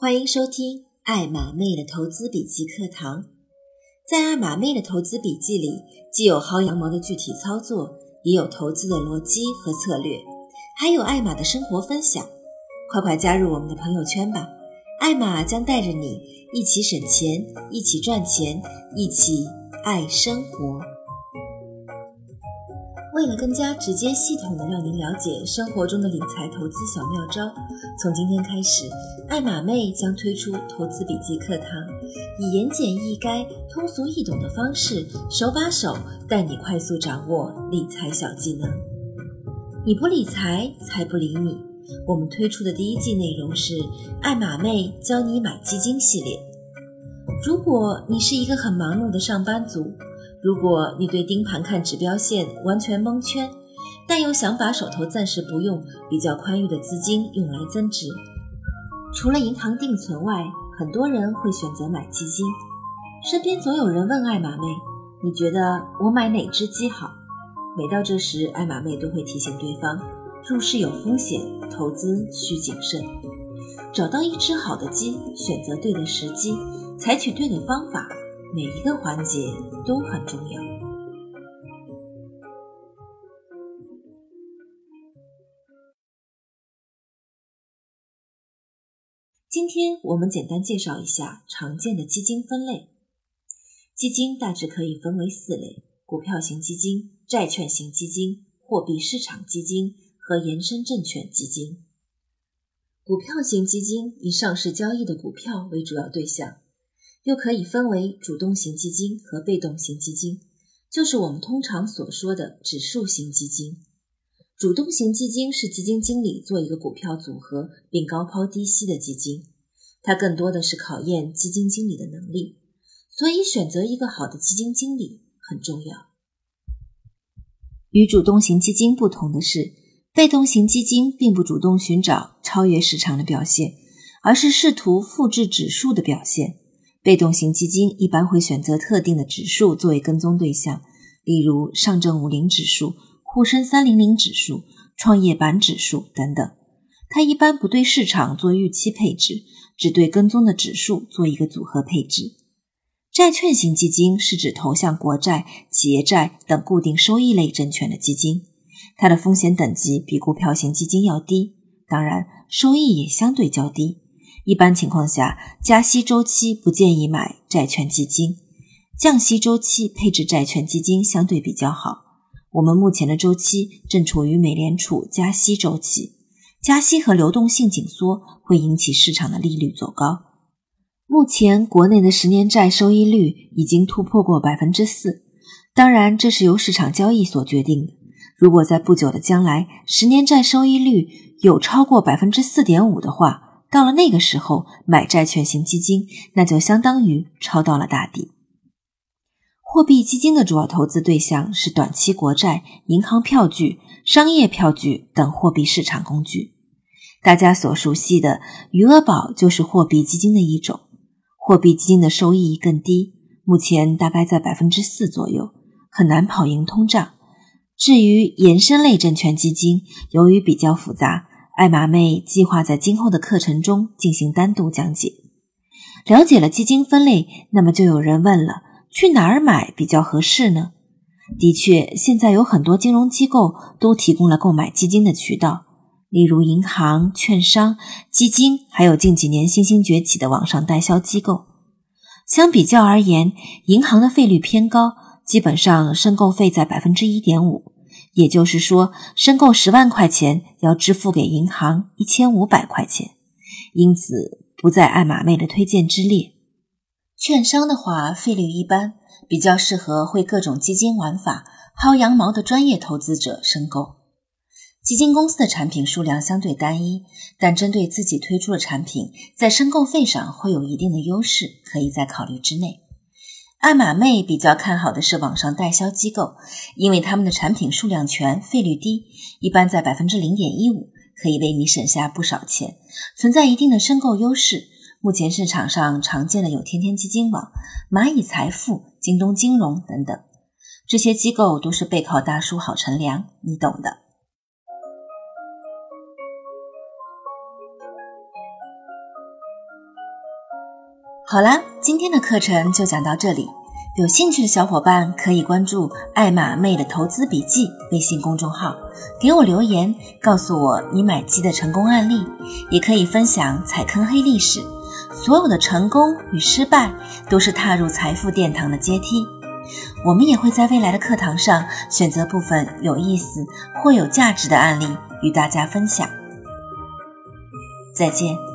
欢迎收听爱马妹的投资笔记课堂。在爱马妹的投资笔记里，既有薅羊毛的具体操作，也有投资的逻辑和策略，还有爱玛的生活分享。快快加入我们的朋友圈吧！爱玛将带着你一起省钱，一起赚钱，一起爱生活。为了更加直接、系统的让您了解生活中的理财投资小妙招，从今天开始，爱玛妹将推出投资笔记课堂，以言简意赅、通俗易懂的方式，手把手带你快速掌握理财小技能。你不理财，财不理你。我们推出的第一季内容是爱玛妹教你买基金系列。如果你是一个很忙碌的上班族，如果你对盯盘看指标线完全蒙圈，但又想把手头暂时不用、比较宽裕的资金用来增值，除了银行定存外，很多人会选择买基金。身边总有人问艾玛妹：“你觉得我买哪只鸡好？”每到这时，艾玛妹都会提醒对方：入市有风险，投资需谨慎。找到一只好的鸡，选择对的时机，采取对的方法。每一个环节都很重要。今天我们简单介绍一下常见的基金分类。基金大致可以分为四类：股票型基金、债券型基金、货币市场基金和衍生证券基金。股票型基金以上市交易的股票为主要对象。又可以分为主动型基金和被动型基金，就是我们通常所说的指数型基金。主动型基金是基金经理做一个股票组合并高抛低吸的基金，它更多的是考验基金经理的能力，所以选择一个好的基金经理很重要。与主动型基金不同的是，被动型基金并不主动寻找超越市场的表现，而是试图复制指数的表现。被动型基金一般会选择特定的指数作为跟踪对象，例如上证五零指数、沪深三零零指数、创业板指数等等。它一般不对市场做预期配置，只对跟踪的指数做一个组合配置。债券型基金是指投向国债、企业债等固定收益类证券的基金，它的风险等级比股票型基金要低，当然收益也相对较低。一般情况下，加息周期不建议买债券基金，降息周期配置债券基金相对比较好。我们目前的周期正处于美联储加息周期，加息和流动性紧缩会引起市场的利率走高。目前国内的十年债收益率已经突破过百分之四，当然这是由市场交易所决定的。如果在不久的将来，十年债收益率有超过百分之四点五的话，到了那个时候，买债券型基金，那就相当于抄到了大底。货币基金的主要投资对象是短期国债、银行票据、商业票据等货币市场工具。大家所熟悉的余额宝就是货币基金的一种。货币基金的收益更低，目前大概在百分之四左右，很难跑赢通胀。至于衍生类证券基金，由于比较复杂。艾玛妹计划在今后的课程中进行单独讲解。了解了基金分类，那么就有人问了：去哪儿买比较合适呢？的确，现在有很多金融机构都提供了购买基金的渠道，例如银行、券商、基金，还有近几年新兴崛起的网上代销机构。相比较而言，银行的费率偏高，基本上申购费在百分之一点五。也就是说，申购十万块钱要支付给银行一千五百块钱，因此不在爱玛妹的推荐之列。券商的话，费率一般，比较适合会各种基金玩法、薅羊毛的专业投资者申购。基金公司的产品数量相对单一，但针对自己推出的产品，在申购费上会有一定的优势，可以在考虑之内。爱玛妹比较看好的是网上代销机构，因为他们的产品数量全，费率低，一般在百分之零点一五，可以为你省下不少钱，存在一定的申购优势。目前市场上常见的有天天基金网、蚂蚁财富、京东金融等等，这些机构都是背靠大叔好乘凉，你懂的。好啦，今天的课程就讲到这里。有兴趣的小伙伴可以关注“艾玛妹的投资笔记”微信公众号，给我留言，告诉我你买鸡的成功案例，也可以分享踩坑黑历史。所有的成功与失败都是踏入财富殿堂的阶梯。我们也会在未来的课堂上选择部分有意思或有价值的案例与大家分享。再见。